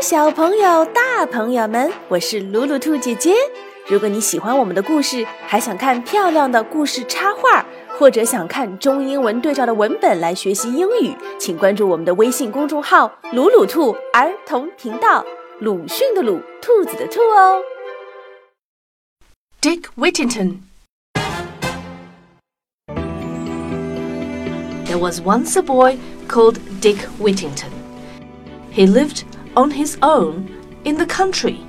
小朋友、大朋友们，我是鲁鲁兔姐姐。如果你喜欢我们的故事，还想看漂亮的故事插画，或者想看中英文对照的文本来学习英语，请关注我们的微信公众号“鲁鲁兔儿童频道”。鲁迅的鲁，兔子的兔哦。Dick Whittington. There was once a boy called Dick Whittington. He lived on his own in the country.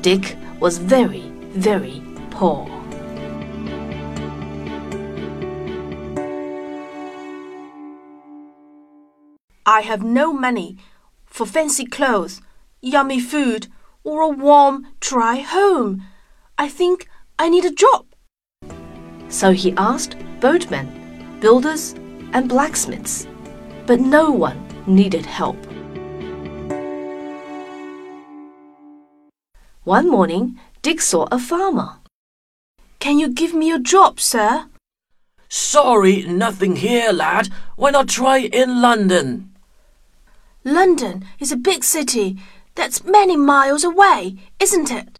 Dick was very, very poor. I have no money for fancy clothes, yummy food, or a warm, dry home. I think I need a job. So he asked boatmen, builders, and blacksmiths, but no one needed help. One morning, Dick saw a farmer. Can you give me a job, sir? Sorry, nothing here, lad. Why not try in London? London is a big city that's many miles away, isn't it?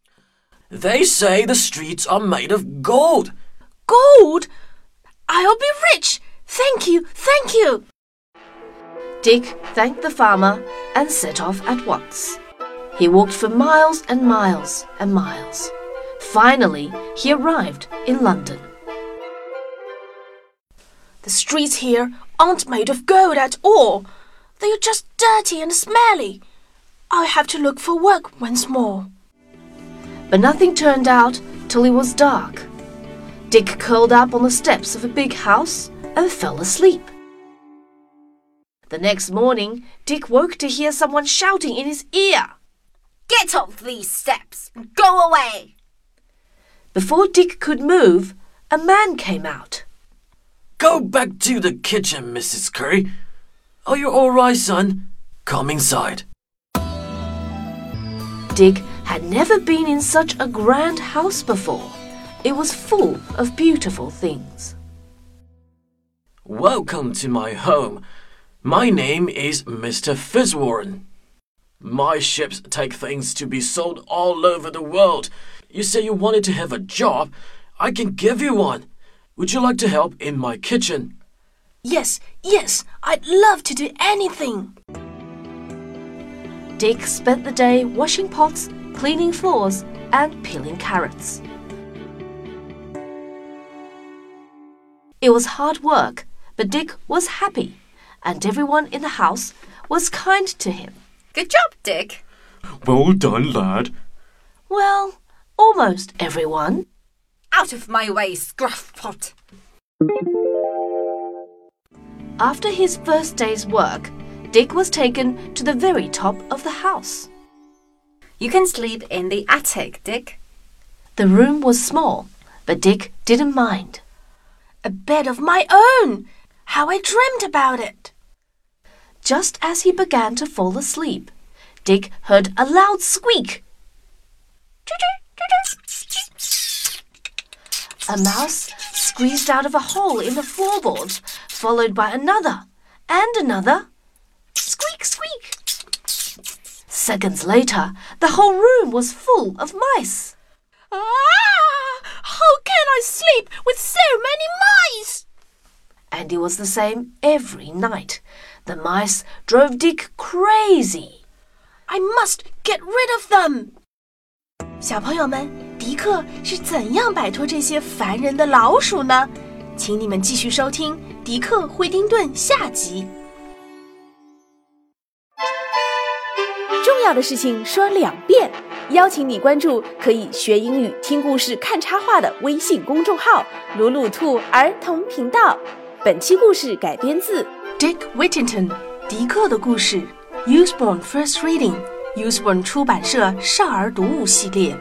They say the streets are made of gold. Gold? I'll be rich! Thank you, thank you! Dick thanked the farmer and set off at once. He walked for miles and miles and miles. Finally, he arrived in London. The streets here aren't made of gold at all. They are just dirty and smelly. I'll have to look for work once more. But nothing turned out till it was dark. Dick curled up on the steps of a big house and fell asleep. The next morning, Dick woke to hear someone shouting in his ear. Get off these steps and go away. Before Dick could move, a man came out. Go back to the kitchen, Mrs. Curry. Are you all right, son? Come inside. Dick had never been in such a grand house before. It was full of beautiful things. Welcome to my home. My name is Mr. Fitzwarren. My ships take things to be sold all over the world. You say you wanted to have a job. I can give you one. Would you like to help in my kitchen? Yes, yes, I'd love to do anything. Dick spent the day washing pots, cleaning floors, and peeling carrots. It was hard work, but Dick was happy, and everyone in the house was kind to him. Good job, Dick. Well done, lad. Well, almost everyone. Out of my way, Scruffpot. After his first day's work, Dick was taken to the very top of the house. You can sleep in the attic, Dick. The room was small, but Dick didn't mind. A bed of my own! How I dreamed about it! Just as he began to fall asleep, Dick heard a loud squeak. A mouse squeezed out of a hole in the floorboards, followed by another and another. Squeak, squeak! Seconds later, the whole room was full of mice. Ah! How can I sleep with so many mice? And it was the same every night. The mice drove Dick crazy. I must get rid of them. 小朋友们，迪克是怎样摆脱这些烦人的老鼠呢？请你们继续收听《迪克·惠丁顿》下集。重要的事情说两遍，邀请你关注可以学英语、听故事、看插画的微信公众号“鲁鲁兔儿童频道”。本期故事改编自 Dick Whittington，迪克的故事，Usborne First Reading，Usborne 出版社少儿读物系列。